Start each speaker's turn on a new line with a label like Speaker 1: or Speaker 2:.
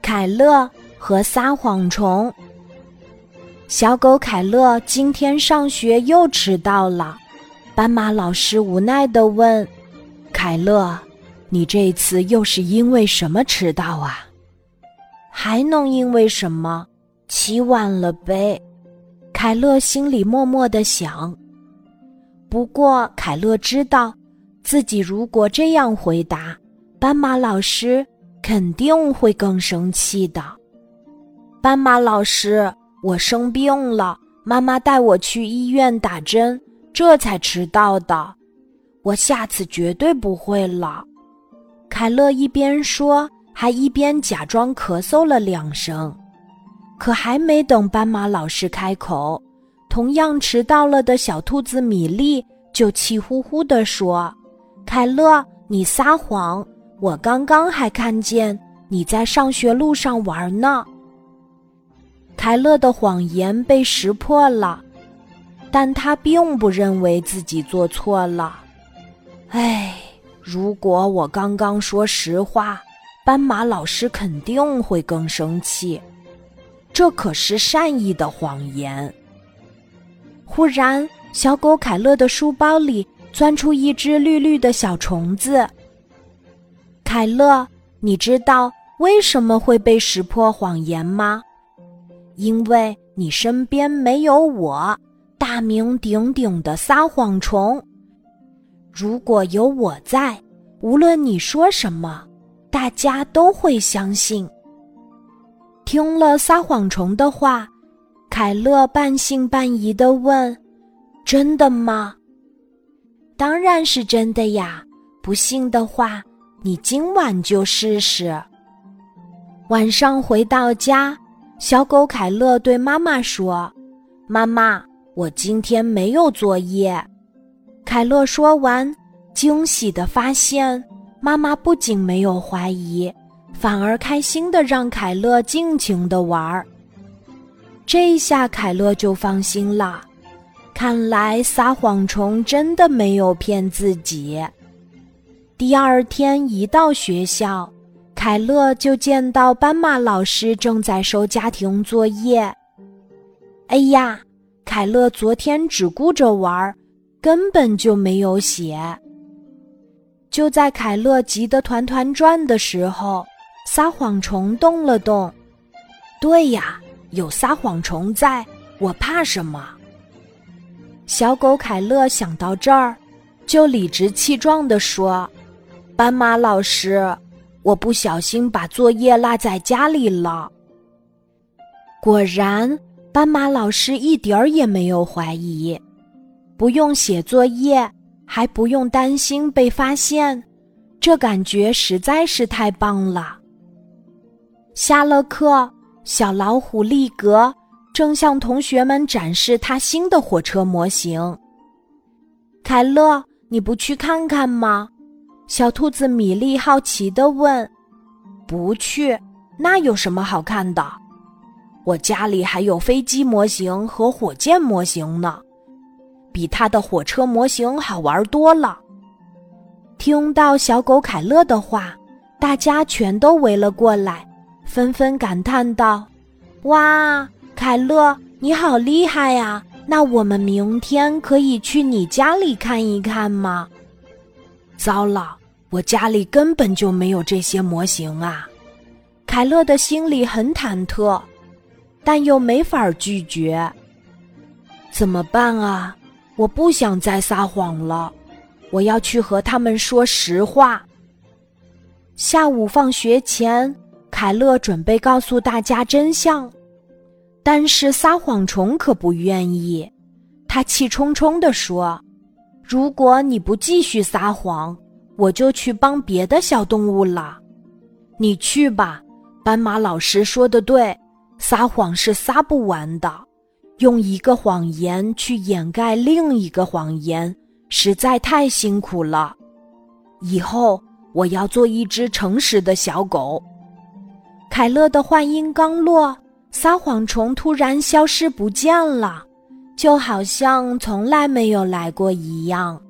Speaker 1: 凯乐和撒谎虫。小狗凯乐今天上学又迟到了，斑马老师无奈地问：“凯乐，你这次又是因为什么迟到啊？”还能因为什么？起晚了呗。凯乐心里默默地想。不过，凯乐知道，自己如果这样回答，斑马老师肯定会更生气的。斑马老师，我生病了，妈妈带我去医院打针，这才迟到的。我下次绝对不会了。凯乐一边说。还一边假装咳嗽了两声，可还没等斑马老师开口，同样迟到了的小兔子米粒就气呼呼地说：“凯乐，你撒谎！我刚刚还看见你在上学路上玩呢。”凯乐的谎言被识破了，但他并不认为自己做错了。哎，如果我刚刚说实话。斑马老师肯定会更生气，这可是善意的谎言。忽然，小狗凯乐的书包里钻出一只绿绿的小虫子。凯乐，你知道为什么会被识破谎言吗？因为你身边没有我，大名鼎鼎的撒谎虫。如果有我在，无论你说什么。大家都会相信。听了撒谎虫的话，凯乐半信半疑的问：“真的吗？”“当然是真的呀！不信的话，你今晚就试试。”晚上回到家，小狗凯乐对妈妈说：“妈妈，我今天没有作业。”凯乐说完，惊喜的发现。妈妈不仅没有怀疑，反而开心的让凯乐尽情的玩儿。这下凯乐就放心了，看来撒谎虫真的没有骗自己。第二天一到学校，凯乐就见到斑马老师正在收家庭作业。哎呀，凯乐昨天只顾着玩，根本就没有写。就在凯乐急得团团转的时候，撒谎虫动了动。对呀，有撒谎虫在，我怕什么？小狗凯乐想到这儿，就理直气壮地说：“斑马老师，我不小心把作业落在家里了。”果然，斑马老师一点儿也没有怀疑，不用写作业。还不用担心被发现，这感觉实在是太棒了。下了课，小老虎利格正向同学们展示他新的火车模型。凯乐，你不去看看吗？小兔子米粒好奇地问。不去，那有什么好看的？我家里还有飞机模型和火箭模型呢。比他的火车模型好玩多了。听到小狗凯乐的话，大家全都围了过来，纷纷感叹道：“哇，凯乐，你好厉害呀！那我们明天可以去你家里看一看吗？”糟了，我家里根本就没有这些模型啊！凯乐的心里很忐忑，但又没法拒绝。怎么办啊？我不想再撒谎了，我要去和他们说实话。下午放学前，凯乐准备告诉大家真相，但是撒谎虫可不愿意。他气冲冲地说：“如果你不继续撒谎，我就去帮别的小动物了。你去吧，斑马老师说的对，撒谎是撒不完的。”用一个谎言去掩盖另一个谎言，实在太辛苦了。以后我要做一只诚实的小狗。凯乐的话音刚落，撒谎虫突然消失不见了，就好像从来没有来过一样。